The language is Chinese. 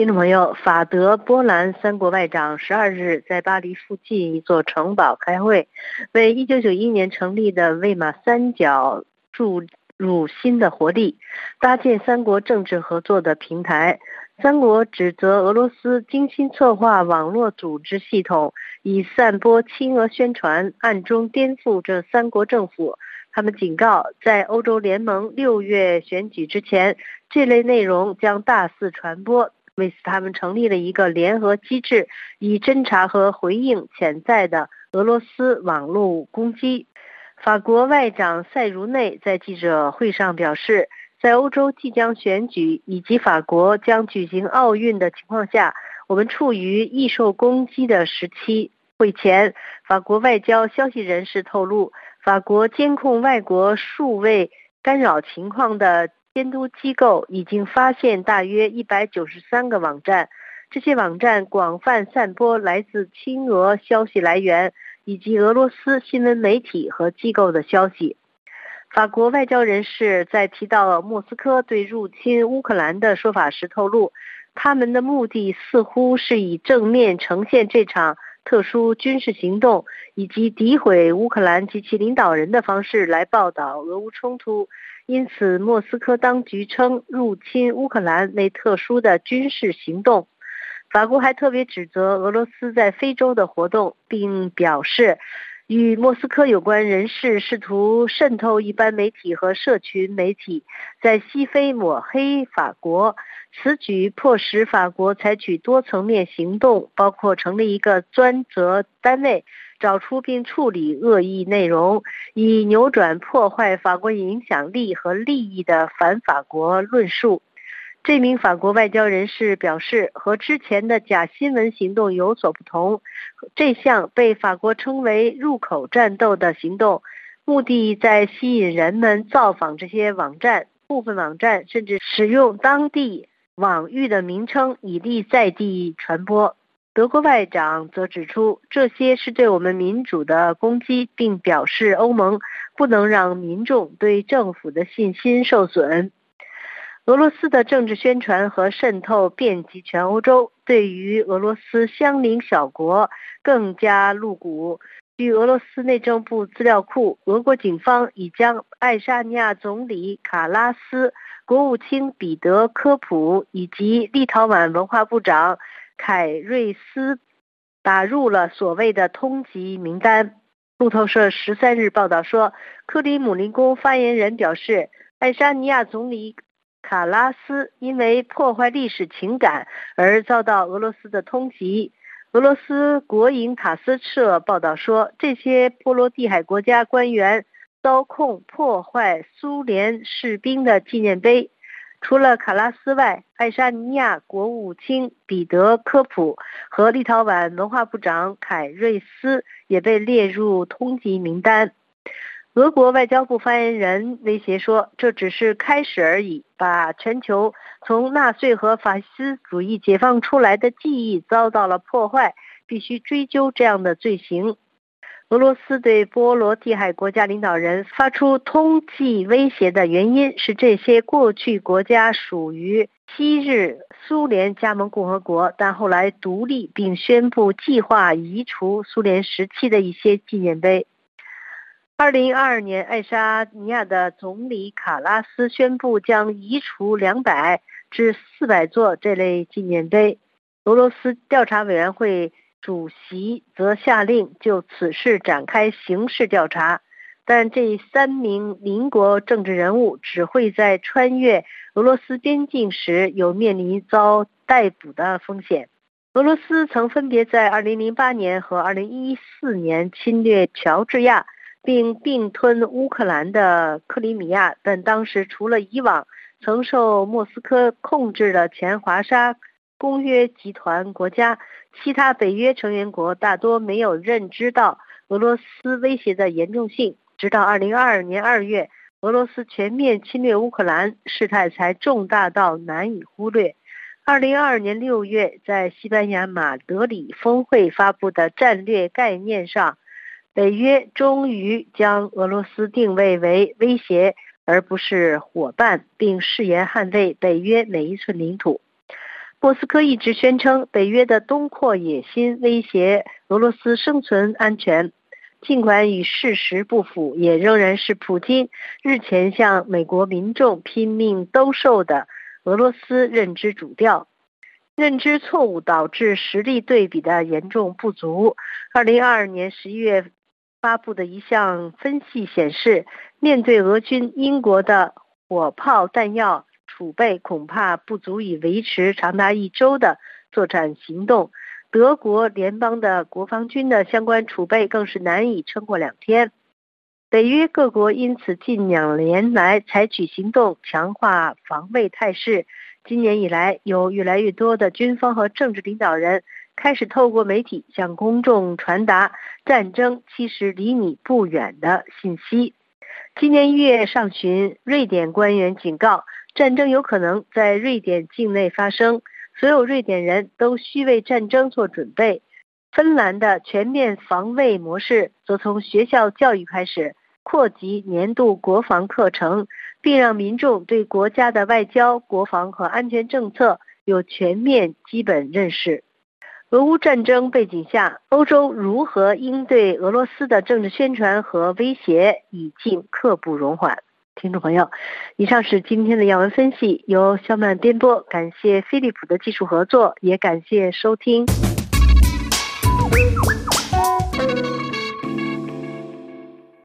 听众朋友，法德波兰三国外长十二日在巴黎附近一座城堡开会，为一九九一年成立的魏玛三角注入新的活力，搭建三国政治合作的平台。三国指责俄罗斯精心策划网络组织系统，以散播亲俄宣传，暗中颠覆这三国政府。他们警告，在欧洲联盟六月选举之前，这类内容将大肆传播。为此，他们成立了一个联合机制，以侦查和回应潜在的俄罗斯网络攻击。法国外长塞茹内在记者会上表示，在欧洲即将选举以及法国将举行奥运的情况下，我们处于易受攻击的时期。会前，法国外交消息人士透露，法国监控外国数位干扰情况的。监督机构已经发现大约一百九十三个网站，这些网站广泛散播来自亲俄消息来源以及俄罗斯新闻媒体和机构的消息。法国外交人士在提到莫斯科对入侵乌克兰的说法时透露，他们的目的似乎是以正面呈现这场特殊军事行动以及诋毁乌克兰及其领导人的方式来报道俄乌冲突。因此，莫斯科当局称入侵乌克兰为特殊的军事行动。法国还特别指责俄罗斯在非洲的活动，并表示，与莫斯科有关人士试图渗透一般媒体和社群媒体，在西非抹黑法国。此举迫使法国采取多层面行动，包括成立一个专责单位。找出并处理恶意内容，以扭转破坏法国影响力和利益的反法国论述。这名法国外交人士表示，和之前的假新闻行动有所不同。这项被法国称为“入口战斗”的行动，目的在吸引人们造访这些网站。部分网站甚至使用当地网域的名称，以利在地传播。德国外长则指出，这些是对我们民主的攻击，并表示欧盟不能让民众对政府的信心受损。俄罗斯的政治宣传和渗透遍及全欧洲，对于俄罗斯相邻小国更加露骨。据俄罗斯内政部资料库，俄国警方已将爱沙尼亚总理卡拉斯、国务卿彼得科普以及立陶宛文化部长。凯瑞斯打入了所谓的通缉名单。路透社十三日报道说，克里姆林宫发言人表示，爱沙尼亚总理卡拉斯因为破坏历史情感而遭到俄罗斯的通缉。俄罗斯国营塔斯社报道说，这些波罗的海国家官员遭控破坏苏联士兵的纪念碑。除了卡拉斯外，爱沙尼亚国务卿彼得科普和立陶宛文化部长凯瑞斯也被列入通缉名单。俄国外交部发言人威胁说：“这只是开始而已，把全球从纳粹和法西斯主义解放出来的记忆遭到了破坏，必须追究这样的罪行。”俄罗斯对波罗的海国家领导人发出通缉威胁的原因是，这些过去国家属于昔日苏联加盟共和国，但后来独立并宣布计划移除苏联时期的一些纪念碑。二零二二年，爱沙尼亚的总理卡拉斯宣布将移除两百至四百座这类纪念碑。俄罗斯调查委员会。主席则下令就此事展开刑事调查，但这三名邻国政治人物只会在穿越俄罗斯边境时有面临遭逮捕的风险。俄罗斯曾分别在2008年和2014年侵略乔治亚，并并吞乌克兰的克里米亚，但当时除了以往曾受莫斯科控制的前华沙公约集团国家。其他北约成员国大多没有认知到俄罗斯威胁的严重性，直到2022年2月，俄罗斯全面侵略乌克兰，事态才重大到难以忽略。2022年6月，在西班牙马德里峰会发布的战略概念上，北约终于将俄罗斯定位为威胁而不是伙伴，并誓言捍卫北约每一寸领土。莫斯科一直宣称北约的东扩野心威胁俄罗斯生存安全，尽管与事实不符，也仍然是普京日前向美国民众拼命兜售的俄罗斯认知主调。认知错误导致实力对比的严重不足。二零二二年十一月发布的一项分析显示，面对俄军英国的火炮弹药。储备恐怕不足以维持长达一周的作战行动，德国联邦的国防军的相关储备更是难以撑过两天。北约各国因此近两年来采取行动，强化防卫态势。今年以来，有越来越多的军方和政治领导人开始透过媒体向公众传达战争其实离你不远的信息。今年一月上旬，瑞典官员警告。战争有可能在瑞典境内发生，所有瑞典人都需为战争做准备。芬兰的全面防卫模式则从学校教育开始扩及年度国防课程，并让民众对国家的外交、国防和安全政策有全面基本认识。俄乌战争背景下，欧洲如何应对俄罗斯的政治宣传和威胁，已经刻不容缓。听众朋友，以上是今天的要闻分析，由肖曼编播，感谢飞利浦的技术合作，也感谢收听。